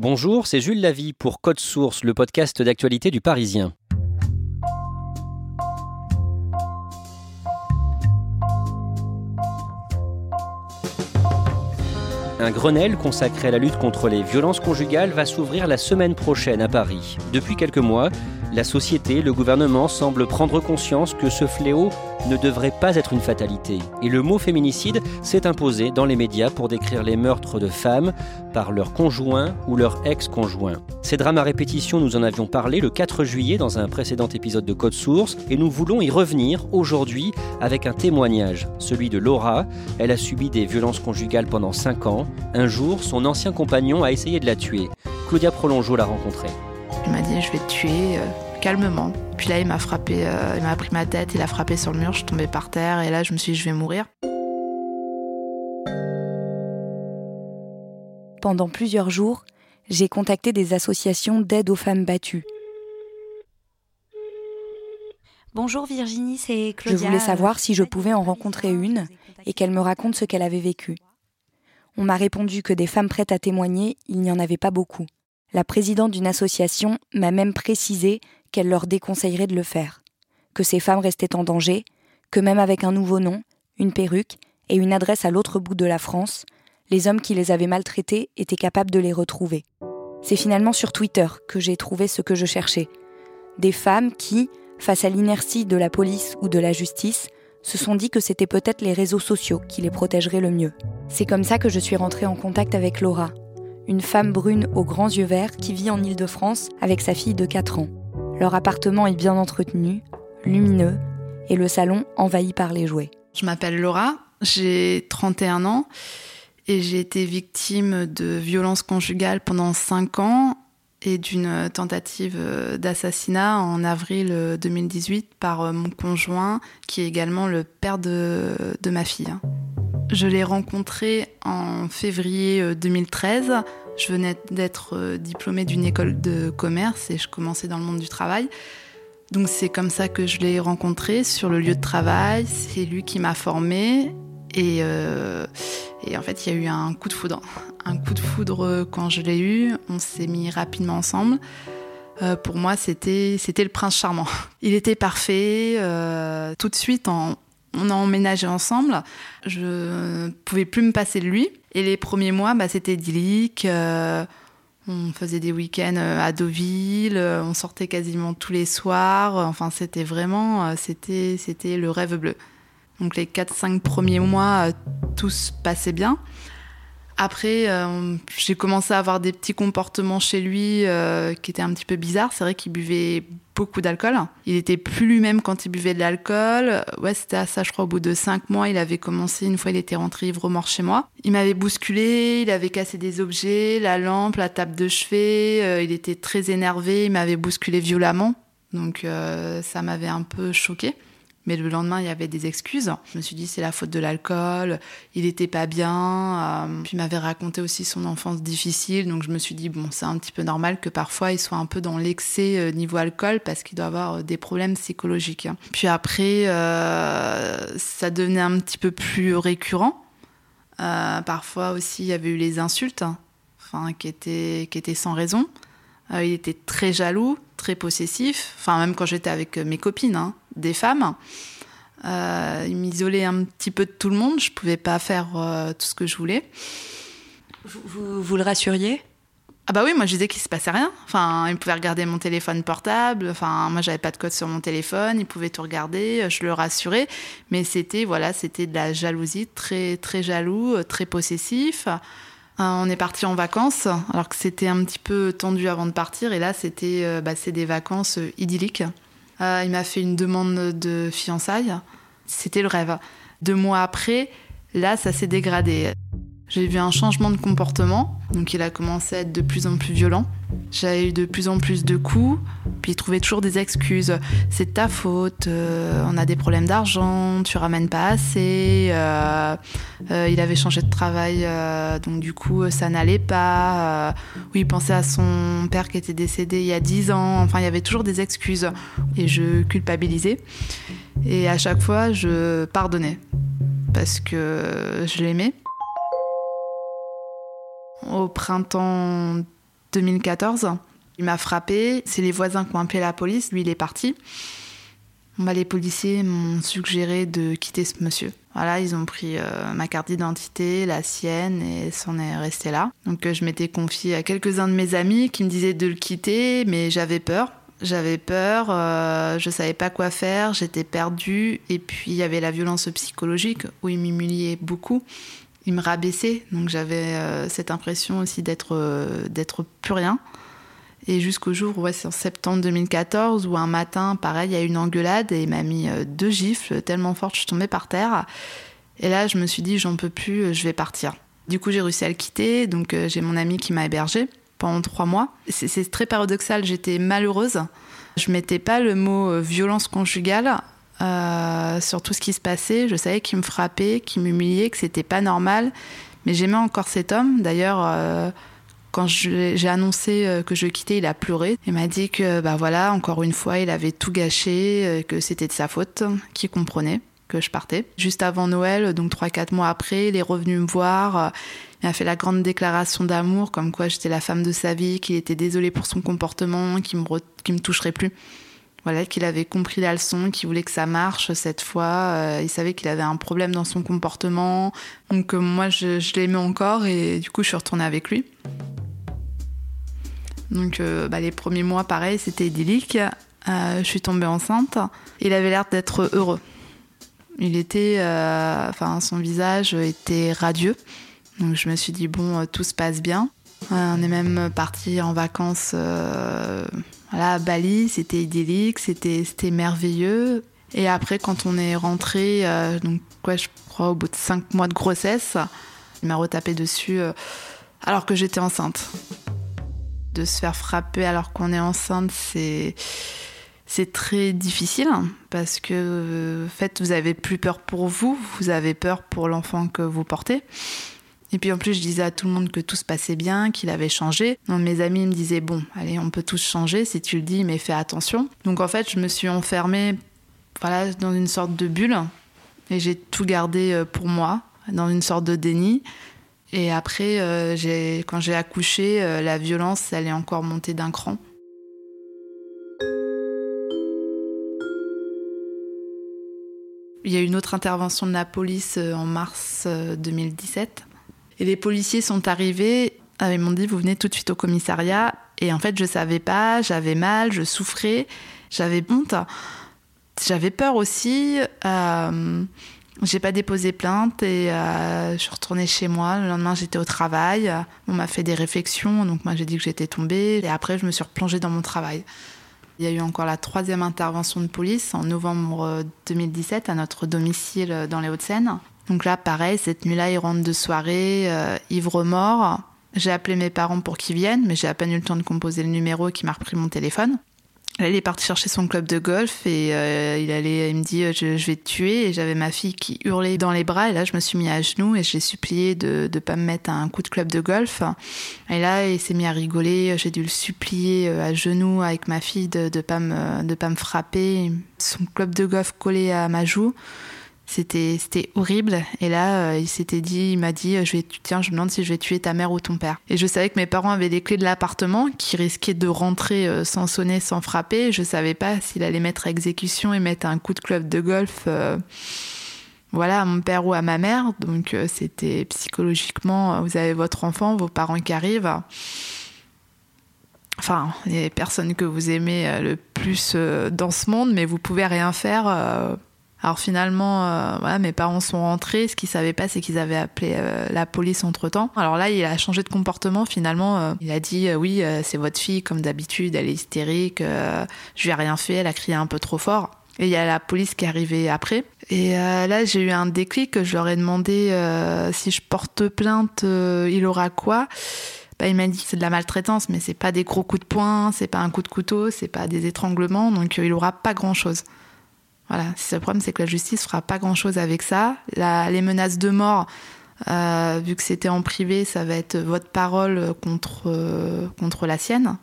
Bonjour, c'est Jules Lavie pour Code Source, le podcast d'actualité du Parisien. Un Grenelle consacré à la lutte contre les violences conjugales va s'ouvrir la semaine prochaine à Paris. Depuis quelques mois, la société, le gouvernement semblent prendre conscience que ce fléau ne devrait pas être une fatalité. Et le mot féminicide s'est imposé dans les médias pour décrire les meurtres de femmes par leur conjoint ou leur ex-conjoint. Ces drames à répétition, nous en avions parlé le 4 juillet dans un précédent épisode de Code Source et nous voulons y revenir aujourd'hui avec un témoignage, celui de Laura. Elle a subi des violences conjugales pendant 5 ans. Un jour, son ancien compagnon a essayé de la tuer. Claudia Prolongeau l'a rencontrée. Il m'a dit je vais te tuer euh, calmement. Puis là il m'a frappé, euh, il m'a pris ma tête, il a frappé sur le mur, je suis tombée par terre et là je me suis dit je vais mourir. Pendant plusieurs jours, j'ai contacté des associations d'aide aux femmes battues. Bonjour Virginie, c'est Claudia. Je voulais savoir si je pouvais en rencontrer une et qu'elle me raconte ce qu'elle avait vécu. On m'a répondu que des femmes prêtes à témoigner, il n'y en avait pas beaucoup. La présidente d'une association m'a même précisé qu'elle leur déconseillerait de le faire, que ces femmes restaient en danger, que même avec un nouveau nom, une perruque et une adresse à l'autre bout de la France, les hommes qui les avaient maltraitées étaient capables de les retrouver. C'est finalement sur Twitter que j'ai trouvé ce que je cherchais. Des femmes qui, face à l'inertie de la police ou de la justice, se sont dit que c'était peut-être les réseaux sociaux qui les protégeraient le mieux. C'est comme ça que je suis rentrée en contact avec Laura, une femme brune aux grands yeux verts qui vit en Île-de-France avec sa fille de 4 ans. Leur appartement est bien entretenu, lumineux, et le salon envahi par les jouets. Je m'appelle Laura, j'ai 31 ans et j'ai été victime de violences conjugales pendant 5 ans et d'une tentative d'assassinat en avril 2018 par mon conjoint qui est également le père de, de ma fille. Je l'ai rencontré en février 2013. Euh, je venais d'être euh, diplômée d'une école de commerce et je commençais dans le monde du travail. Donc c'est comme ça que je l'ai rencontré sur le lieu de travail. C'est lui qui m'a formée et, euh, en fait il y a eu un coup de foudre. Un coup de foudre quand je l'ai eu. On s'est mis rapidement ensemble. pour moi, c'était c'était le prince charmant. Il était parfait. tout de suite, en, on a emménagé ensemble. Je pouvais plus me passer de lui. Et les premiers mois, bah, c'était idyllique. Euh, on faisait des week-ends euh, à Deauville, euh, on sortait quasiment tous les soirs. Enfin, c'était vraiment, c'était, c'était le rêve bleu. Donc les 4-5 premiers mois, tout se passait bien. Après, j'ai commencé à avoir des petits comportements chez lui qui étaient un petit peu bizarres. C'est vrai qu'il buvait beaucoup d'alcool. Il était plus lui-même quand il buvait de l'alcool. Ouais, c'était à ça, je crois, au bout de cinq mois, il avait commencé, une fois il était rentré ivre mort chez moi. Il m'avait bousculé, il avait cassé des objets, la lampe, la table de chevet, euh, il était très énervé, il m'avait bousculé violemment. Donc euh, ça m'avait un peu choqué. Mais le lendemain, il y avait des excuses. Je me suis dit, c'est la faute de l'alcool, il était pas bien. Euh, puis il m'avait raconté aussi son enfance difficile. Donc je me suis dit, bon, c'est un petit peu normal que parfois il soit un peu dans l'excès euh, niveau alcool parce qu'il doit avoir euh, des problèmes psychologiques. Puis après, ça devenait un petit peu plus récurrent. parfois aussi, il y avait eu les insultes, étaient, qui étaient sans raison. il était très jaloux, très possessif. Enfin, même quand j'étais avec mes copines. Hein des femmes. Euh, il m'isolait un petit peu de tout le monde. Je pouvais pas faire euh, tout ce que je voulais. Vous, vous, le rassuriez? Ah bah oui, moi je disais qu'il se passait rien. Enfin, il pouvait regarder mon téléphone portable. Enfin, moi j'avais pas de code sur mon téléphone. Il pouvait tout regarder. Je le rassurais, mais c'était voilà, c'était de la jalousie, très très jaloux, très possessif. on est parti en vacances, alors que c'était un petit peu tendu avant de partir. Et là, c'était bah, c'est des vacances idylliques. Il m'a fait une demande de fiançailles. C'était le rêve. Deux mois après, là, ça s'est dégradé. J'ai vu un changement de comportement, donc il a commencé à être de plus en plus violent. J'avais eu de plus en plus de coups, puis il trouvait toujours des excuses. C'est de ta faute, euh, on a des problèmes d'argent, tu ramènes pas assez. Euh, euh, il avait changé de travail, donc du coup ça n'allait pas. oui, il pensait à son père qui était décédé il y a 10 ans. Enfin, il y avait toujours des excuses et je culpabilisais. Et à chaque fois, je pardonnais parce que je l'aimais au printemps 2014. Il m'a frappé, c'est les voisins qui ont appelé la police, lui il est parti. Bah, les policiers m'ont suggéré de quitter ce monsieur. Voilà, ils ont pris euh, ma carte d'identité, la sienne, et s'en est resté là. Donc euh, je m'étais confiée à quelques-uns de mes amis qui me disaient de le quitter, mais j'avais peur. J'avais peur, euh, je savais pas quoi faire, j'étais perdue, et puis il y avait la violence psychologique où il m'humiliait beaucoup il me rabaissait. Donc j'avais euh, cette impression aussi d'être euh, d'être plus rien. Et jusqu'au jour, ouais, c'est en septembre 2014, où un matin, pareil, il y a eu une engueulade et il m'a mis euh, deux gifles tellement fortes, je suis tombée par terre. Et là, je me suis dit, j'en peux plus, je vais partir. Du coup, j'ai réussi à le quitter. Donc, j'ai mon ami qui m'a hébergée pendant trois mois. C'est très paradoxal, j'étais malheureuse. Je mettais pas le mot violence conjugale euh, sur tout ce qui se passait. Je savais qu'il me frappait, qu'il m'humiliait, que c'était pas normal. Mais j'aimais encore cet homme. D'ailleurs, euh, quand j'ai annoncé euh, que je quittais, il a pleuré. Il m'a dit que, bah voilà, encore une fois, il avait tout gâché, que c'était de sa faute, qu'il comprenait que je partais. Juste avant Noël, donc 3-4 mois après, il est revenu me voir. Il a fait la grande déclaration d'amour, comme quoi j'étais la femme de sa vie, qu'il était désolé pour son comportement, qu'il me, me toucherait plus voilà, qu'il avait compris la leçon, qu'il voulait que ça marche cette fois. Euh, il savait qu'il avait un problème dans son comportement. Donc euh, moi, je, l'aimais encore et du coup, je suis retournée avec lui. Donc euh, bah, les premiers mois, pareil, c'était idyllique. je suis tombée enceinte. Il avait l'air d'être heureux. Il était, enfin, son visage était radieux. Donc je me suis dit bon, tout se passe bien. on est même parti en vacances voilà, Bali, c'était idyllique, c'était merveilleux. Et après, quand on est rentré, euh, donc quoi, je crois au bout de cinq mois de grossesse, il m'a retapé dessus euh, alors que j'étais enceinte. De se faire frapper alors qu'on est enceinte, c'est c'est très difficile parce que en fait, vous avez plus peur pour vous, vous avez peur pour l'enfant que vous portez. Et puis en plus, je disais à tout le monde que tout se passait bien, qu'il avait changé. Mes amis me disaient bon, allez, on peut tous changer si tu le dis, mais fais attention. Donc en fait, je me suis enfermée, voilà, dans une sorte de bulle et j'ai tout gardé euh, pour moi, dans une sorte de déni. Et après, euh, quand j'ai accouché, euh, la violence, elle est encore montée d'un cran. Il y a eu une autre intervention de la police en mars 2017 et les policiers sont arrivés, euh, ils m'ont dit vous venez tout de suite au commissariat. Et en fait, je savais pas, j'avais mal, je souffrais, j'avais honte, j'avais peur aussi. Euh, j'ai pas déposé plainte et euh, je suis retournée chez moi. Le lendemain, j'étais au travail. On m'a fait des réflexions, donc moi j'ai dit que j'étais tombée. Et après, je me suis replongée dans mon travail. Il y a eu encore la troisième intervention de police en novembre 2017 à notre domicile dans les Hauts-de-Seine. Donc là, pareil, cette nuit-là, il rentre de soirée, euh, ivre-mort. J'ai appelé mes parents pour qu'ils viennent, mais j'ai à peine eu le temps de composer le numéro qui m'a repris mon téléphone. Là, il est parti chercher son club de golf et euh, il allait, il me dit je, vais te tuer. Et j'avais ma fille qui hurlait dans les bras. Et là je me suis mis à genoux et j'ai supplié de ne pas me mettre un coup de club de golf. Et là il s'est mis à rigoler. J'ai dû le supplier euh, à genoux avec ma fille de ne pas pas me frapper. Son club de golf collé à ma joue c'était, horrible. Et là, euh, il s'était dit, il m'a dit, je vais, tiens, je me demande si je vais tuer ta mère ou ton père. Et je savais que mes parents avaient les clés de l'appartement, qui risquaient de rentrer euh, sans sonner, sans frapper. Je savais pas s'il allait mettre à exécution et mettre un coup de club de golf, euh, voilà, à mon père ou à ma mère. Donc c'était psychologiquement, vous avez votre enfant, vos parents qui arrivent. Enfin, les personnes que vous aimez le plus dans ce monde, mais vous pouvez rien faire Alors finalement, euh, voilà, mes parents sont rentrés. Ce qu'ils savaient pas, c'est qu'ils avaient appelé euh, la police entre temps. Alors là, il a changé de comportement. Finalement, euh, il a dit oui, c'est votre fille comme d'habitude, elle est hystérique. je lui ai rien fait, elle a crié un peu trop fort. Et il y a la police qui est arrivée après. Et là, j'ai eu un déclic. Je leur ai demandé si je porte plainte, il aura quoi? Bah, il m'a dit que c'est de la maltraitance, mais c'est pas des gros coups de poing, c'est pas un coup de couteau, c'est pas des étranglements, donc il aura pas grand chose. Voilà, le problème, c'est que la justice fera pas grand-chose avec ça. les menaces de mort, euh, vu que c'était en privé, ça va être votre parole contre, euh, contre la sienne.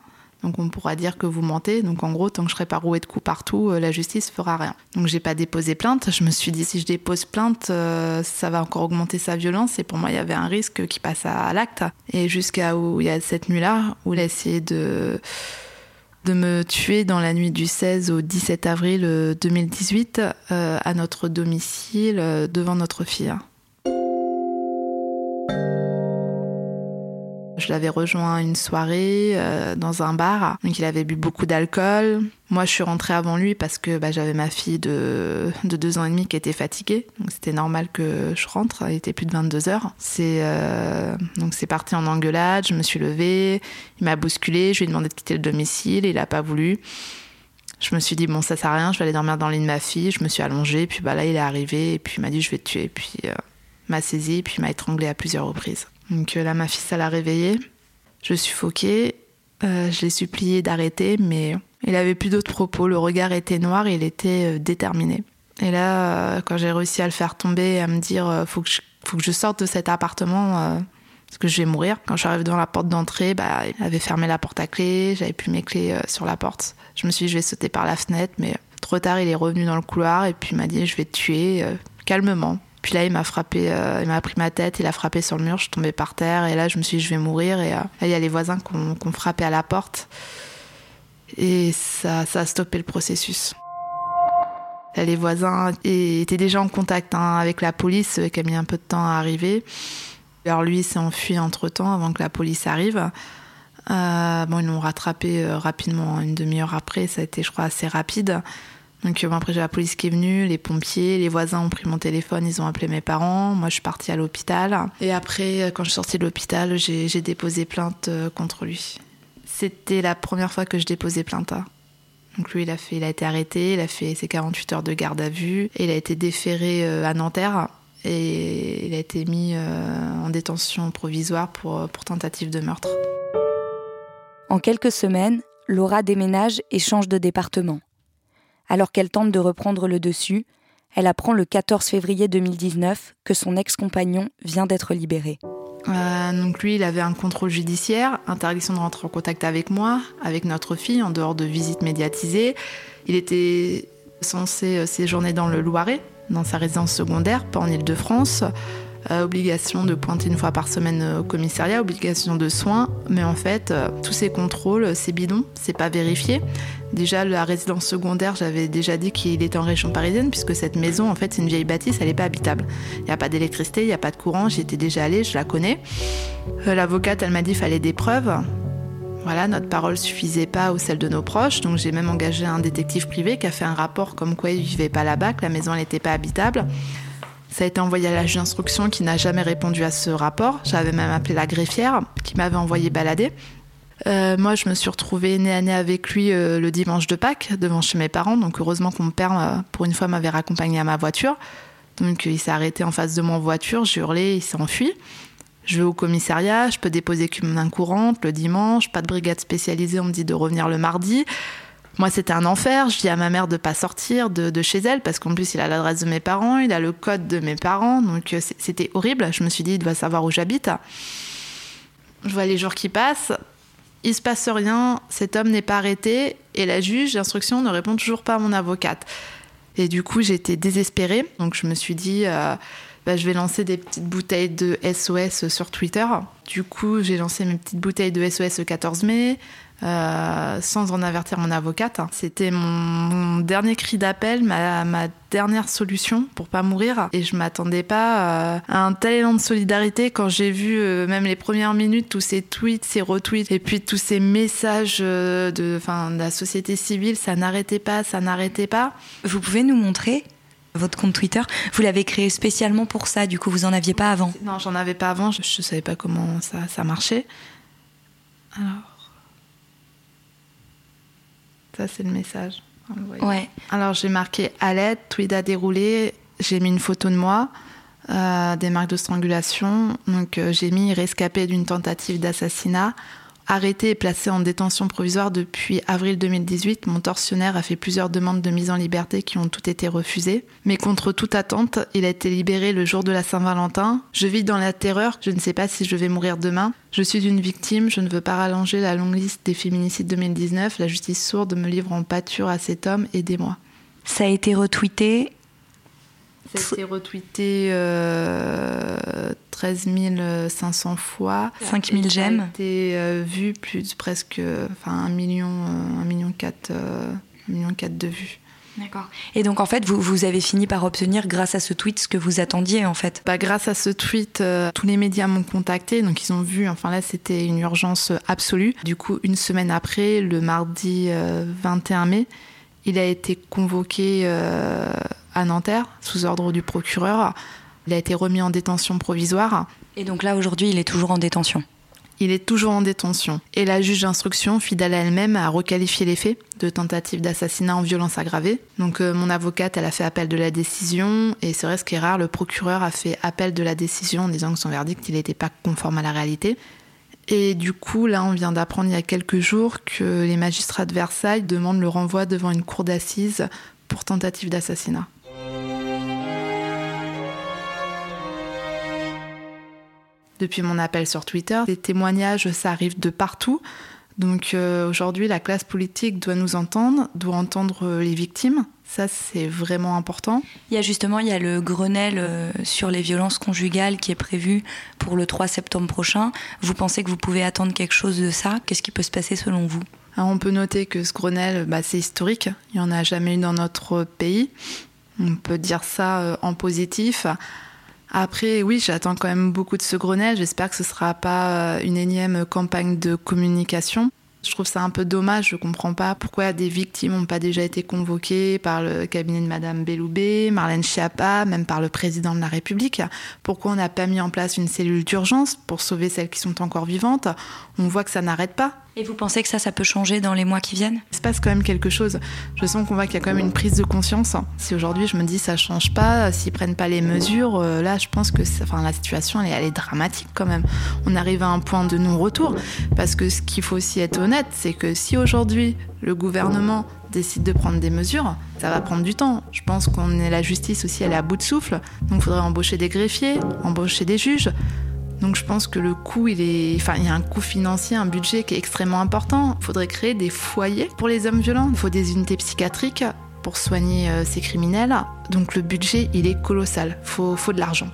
Donc on pourra dire que vous mentez. Donc en gros, tant que je serai pas roué de coups partout, euh, la justice fera rien. Donc j'ai pas déposé plainte. Je me suis dit si je dépose plainte, ça va encore augmenter sa violence. Et pour moi, il y avait un risque qui passe à l'acte. Et jusqu'à où il y a cette nuit-là, où il a essayé de de me tuer dans la nuit du 16 au 17 avril 2018 euh, euh, à notre domicile euh, devant notre fille. Je l'avais rejoint une soirée euh, dans un bar. Il avait bu beaucoup d'alcool. Moi, je suis rentrée avant lui parce que bah, j'avais ma fille de, de deux ans et demi qui était fatiguée. Donc c'était normal que je rentre. Il était plus de 22 heures. C'est euh, donc c'est parti en engueulade. Je me suis levée. Il m'a bousculé. Je lui ai demandé de quitter le domicile. Il n'a pas voulu. Je me suis dit bon ça sert à rien. Je vais aller dormir dans le lit de ma fille. Je me suis allongée. Puis bah là il est arrivé et puis il m'a dit je vais te tuer. Puis euh, m'a saisi puis m'a étranglée à plusieurs reprises. Donc euh, là, ma fille, ça l'a réveillée. Je suffoquais. Euh, je l'ai supplié d'arrêter, mais il avait plus d'autres propos. Le regard était noir, il était euh, déterminé. Et là, quand j'ai réussi à le faire tomber, à me dire faut que je, faut que je sorte de cet appartement parce que je vais mourir. Quand je suis devant la porte d'entrée, bah, il avait fermé la porte à clé, j'avais plus mes clés sur la porte. Je me suis dit je vais sauter par la fenêtre, mais trop tard, il est revenu dans le couloir et puis m'a dit je vais te tuer calmement. Puis là, il m'a frappé, euh, il m'a pris ma tête, il a frappé sur le mur, je suis tombée par terre et là, je me suis dit, je vais mourir. Et euh, là, il y a les voisins qui ont, frappé à la porte et ça, ça a stoppé le processus. Les voisins étaient déjà en contact hein, avec la police qui a mis un peu de temps à arriver. Alors lui s'est enfui entre-temps avant que la police arrive. Euh, bon, ils l'ont rattrapé rapidement, une demi-heure après, ça a été, je crois, assez rapide. Donc euh, après j'ai la police qui est venue, les pompiers, les voisins ont pris mon téléphone, ils ont appelé mes parents. Moi je suis partie à l'hôpital. Et après euh, quand je suis sortie de l'hôpital, j'ai déposé plainte euh, contre lui. C'était la première fois que je déposais plainte. Donc lui il a fait, il a été arrêté, il a fait ses 48 heures de garde à vue il a été déféré à Nanterre et il a été mis en détention provisoire pour tentative de meurtre. En quelques semaines, Laura déménage et change de département. Alors qu'elle tente de reprendre le dessus, elle apprend le 14 février 2019 que son ex-compagnon vient d'être libéré. Euh, donc lui, il avait un contrôle judiciaire, interdiction de rentrer en contact avec moi, avec notre fille, en dehors de visites médiatisées. Il était censé euh, séjourner dans le Loiret, dans sa résidence secondaire, pas en Ile-de-France. Euh, obligation de pointer une fois par semaine au commissariat, obligation de soins, mais en fait, tous ces contrôles, c'est bidon, c'est pas vérifié. Déjà, la résidence secondaire, j'avais déjà dit qu'il était en région parisienne, puisque cette maison, en fait, c'est une vieille bâtisse, elle n'est pas habitable. Il n'y a pas d'électricité, il n'y a pas de courant, j'y étais déjà allée, je la connais. Euh, l'avocate, elle m'a dit qu'il fallait des preuves. Voilà, notre parole suffisait pas ou celle de nos proches, donc j'ai même engagé un détective privé qui a fait un rapport comme quoi il vivait pas là-bas, que la maison n'était pas habitable. Ça a été envoyé à la juge d'instruction qui n'a jamais répondu à ce rapport. J'avais même appelé la greffière qui m'avait envoyé balader. Euh, moi, je me suis retrouvée nez à nez avec lui euh, le dimanche de Pâques devant chez mes parents. Donc, heureusement qu'on mon père, euh, pour une fois, m'avait raccompagné à ma voiture. Donc, il s'est arrêté en face de mon voiture. J'ai hurlé, il s'est enfui. Je vais au commissariat, je peux déposer qu'une main courante le dimanche, pas de brigade spécialisée, on me dit de revenir le mardi. Moi, c'était un enfer. Je dis à ma mère de pas sortir de, chez elle parce qu'en plus, il a l'adresse de mes parents, il a le code de mes parents. Donc, c'était horrible. Je me suis dit, il doit savoir où j'habite. Je vois les jours qui passent il se passe rien, cet homme n'est pas arrêté et la juge d'instruction ne répond toujours pas à mon avocate. Et du coup, j'étais désespérée, donc je me suis dit, euh, bah, je vais lancer des petites bouteilles de SOS sur Twitter. Du coup, j'ai lancé mes petites bouteilles de SOS le 14 mai. Euh, sans en avertir mon avocate. C'était mon, dernier cri d'appel, ma, dernière solution pour pas mourir. Et je m'attendais pas euh, à un tel élan de solidarité quand j'ai vu euh, même les premières minutes, tous ces tweets, ces retweets, et puis tous ces messages de, de la société civile, ça n'arrêtait pas, ça n'arrêtait pas. Vous pouvez nous montrer Votre compte Twitter, vous l'avez créé spécialement pour ça, du coup vous en aviez pas avant? Non, j'en avais pas avant, je, ne savais pas comment ça, ça marchait. Alors. Ça, c'est le message. Ouais. Alors, j'ai marqué à l'aide, tweet à dérouler. J'ai mis une photo de moi, euh, des marques de strangulation. Donc, euh, j'ai mis rescapé d'une tentative d'assassinat. Arrêté et placé en détention provisoire depuis avril 2018, mon tortionnaire a fait plusieurs demandes de mise en liberté qui ont toutes été refusées. Mais contre toute attente, il a été libéré le jour de la Saint-Valentin. Je vis dans la terreur, je ne sais pas si je vais mourir demain. Je suis une victime, je ne veux pas rallonger la longue liste des féminicides 2019. La justice sourde me livre en pâture à cet homme, aidez-moi. Ça a été retweeté ça a été retweeté euh, 13 500 fois. 5 000 j'aime. Ça a été euh, vu plus presque enfin, 1 million, 1 euh, million 4, 1 euh, million 4 de vues. D'accord. Et donc en fait, vous, vous, avez fini par obtenir grâce à ce tweet ce que vous attendiez en fait bah, Grâce à ce tweet, tous les médias m'ont contacté, donc ils ont vu, enfin là c'était une urgence absolue. Du coup, une semaine après, le mardi 21 mai, il a été convoqué à Nanterre, sous ordre du procureur. Il a été remis en détention provisoire. Et donc là, aujourd'hui, il est toujours en détention il est toujours en détention. Et la juge d'instruction, fidèle à elle-même, a requalifié les faits de tentative d'assassinat en violence aggravée. Donc euh, mon avocate, elle a fait appel de la décision, et c'est vrai ce qui est rare, le procureur a fait appel de la décision en disant que son verdict, il n'était pas conforme à la réalité. Et du coup, là, on vient d'apprendre il y a quelques jours que les magistrats de Versailles demandent le renvoi devant une cour d'assises pour tentative d'assassinat. Depuis mon appel sur Twitter. Les témoignages, ça arrive de partout. Donc euh, aujourd'hui, la classe politique doit nous entendre, doit entendre euh, les victimes. Ça, c'est vraiment important. Il y a justement, il y a le Grenelle euh, sur les violences conjugales qui est prévu pour le 3 septembre prochain. Vous pensez que vous pouvez attendre quelque chose de ça? Qu'est-ce qui peut se passer selon vous? On peut noter que ce Grenelle, bah, c'est historique. Il n'y en a jamais eu dans notre pays. On peut dire ça en positif. Après, oui, j'attends quand même beaucoup de ce Grenelle. J'espère que ce ne sera pas euh, une énième campagne de communication. Je trouve ça un peu dommage, je comprends pas pourquoi des victimes n'ont pas déjà été convoquées par le cabinet de Madame Belloubet, Marlène Schiappa, même par le président de la République. Pourquoi on n'a pas mis en place une cellule d'urgence pour sauver celles qui sont encore vivantes? On voit que ça n'arrête pas. Et vous pensez que ça, ça peut changer dans les mois qui viennent? Il se passe quand même quelque chose. Je sens qu'on voit qu'il y a quand même une prise de conscience. Si aujourd'hui je me dis ça change pas, s'ils prennent pas les mesures, euh, là je pense que enfin, la situation elle est, dramatique quand même. On arrive à un point de non-retour. Parce que ce qu'il faut aussi être honnête, c'est que si aujourd'hui le gouvernement décide de prendre des mesures, ça va prendre du temps. Je pense qu'on est la justice aussi, elle est à bout de souffle. Donc il faudrait embaucher des greffiers, embaucher des juges. Donc je pense que le coût, il est, enfin, il y a un coût financier, un budget qui est extrêmement important. Il faudrait créer des foyers pour les hommes violents. Il faut des unités psychiatriques pour soigner euh, ces criminels. Donc le budget, il est colossal. Faut, faut de l'argent.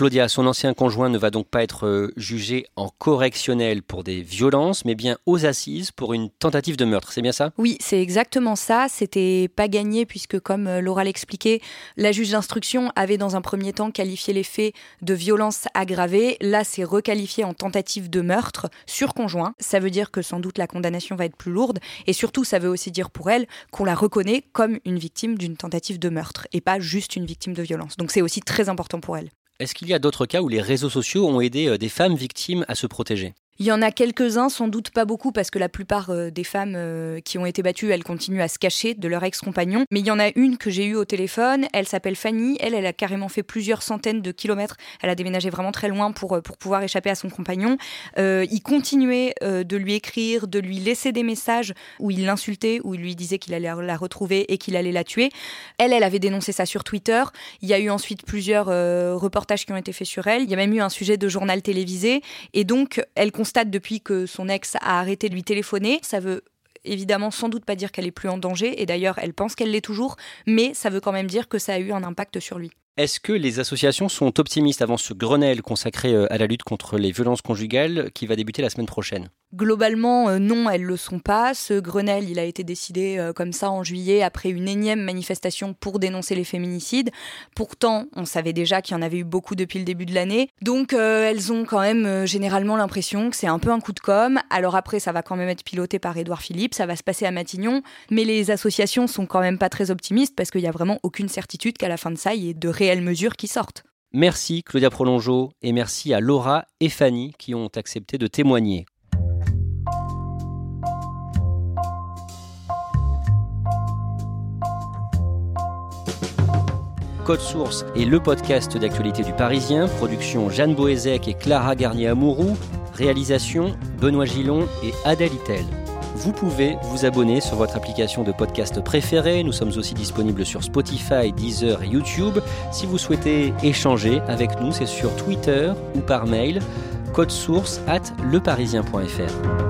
Claudia, son ancien conjoint ne va donc pas être euh, jugé en correctionnel pour des violences, mais bien aux assises pour une tentative de meurtre. C'est bien ça? Oui, c'est exactement ça. C'était pas gagné puisque, comme euh, Laura l'expliquait, la juge d'instruction avait dans un premier temps qualifié les faits de violence aggravée. Là, c'est requalifié en tentative de meurtre sur conjoint. Ça veut dire que sans doute la condamnation va être plus lourde. Et surtout, ça veut aussi dire pour elle qu'on la reconnaît comme une victime d'une tentative de meurtre et pas juste une victime de violence. Donc c'est aussi très important pour elle. Est-ce qu'il y a d'autres cas où les réseaux sociaux ont aidé euh, des femmes victimes à se protéger? Il y en a quelques-uns, sans doute pas beaucoup, parce que la plupart euh, des femmes euh, qui ont été battues, elles continuent à se cacher de leur ex-compagnon. Mais il y en a une que j'ai eue au téléphone, elle s'appelle Fanny, elle, elle a carrément fait plusieurs centaines de kilomètres, elle a déménagé vraiment très loin pour, euh, pour pouvoir échapper à son compagnon. il continuait de lui écrire, de lui laisser des messages où il l'insultait, où il lui disait qu'il allait la retrouver et qu'il allait la tuer. Elle, elle avait dénoncé ça sur Twitter. Il y a eu ensuite plusieurs reportages qui ont été faits sur elle. Il y a même eu un sujet de journal télévisé. Et donc, elle constate depuis que son ex a arrêté de lui téléphoner. Ça veut évidemment sans doute pas dire qu'elle est plus en danger, et d'ailleurs elle pense qu'elle l'est toujours, mais ça veut quand même dire que ça a eu un impact sur lui. Est-ce que les associations sont optimistes avant ce Grenelle consacré euh, à la lutte contre les violences conjugales qui va débuter la semaine prochaine? Globalement, euh, non, elles le sont pas. Ce Grenelle, il a été décidé euh, comme ça en juillet après une énième manifestation pour dénoncer les féminicides. Pourtant, on savait déjà qu'il y en avait eu beaucoup depuis le début de l'année. Donc, elles ont quand même généralement l'impression que c'est un peu un coup de com. Alors après, ça va quand même être piloté par Édouard Philippe, ça va se passer à Matignon. Mais les associations sont quand même pas très optimistes parce qu'il y a vraiment aucune certitude qu'à la fin de ça, il y ait de mesures qui sortent. Merci Claudia Prolongeau et merci à Laura et Fanny qui ont accepté de témoigner. Code Source est le podcast d'actualité du Parisien, production Jeanne Boézek et Clara Garnier-Amouroux, réalisation Benoît Gillon et Adèle Itel. Vous pouvez vous abonner sur votre application de podcast préférée. Nous sommes aussi disponibles sur Spotify, Deezer et YouTube. Si vous souhaitez échanger avec nous, c'est sur Twitter ou par mail. Code source at leparisien.fr.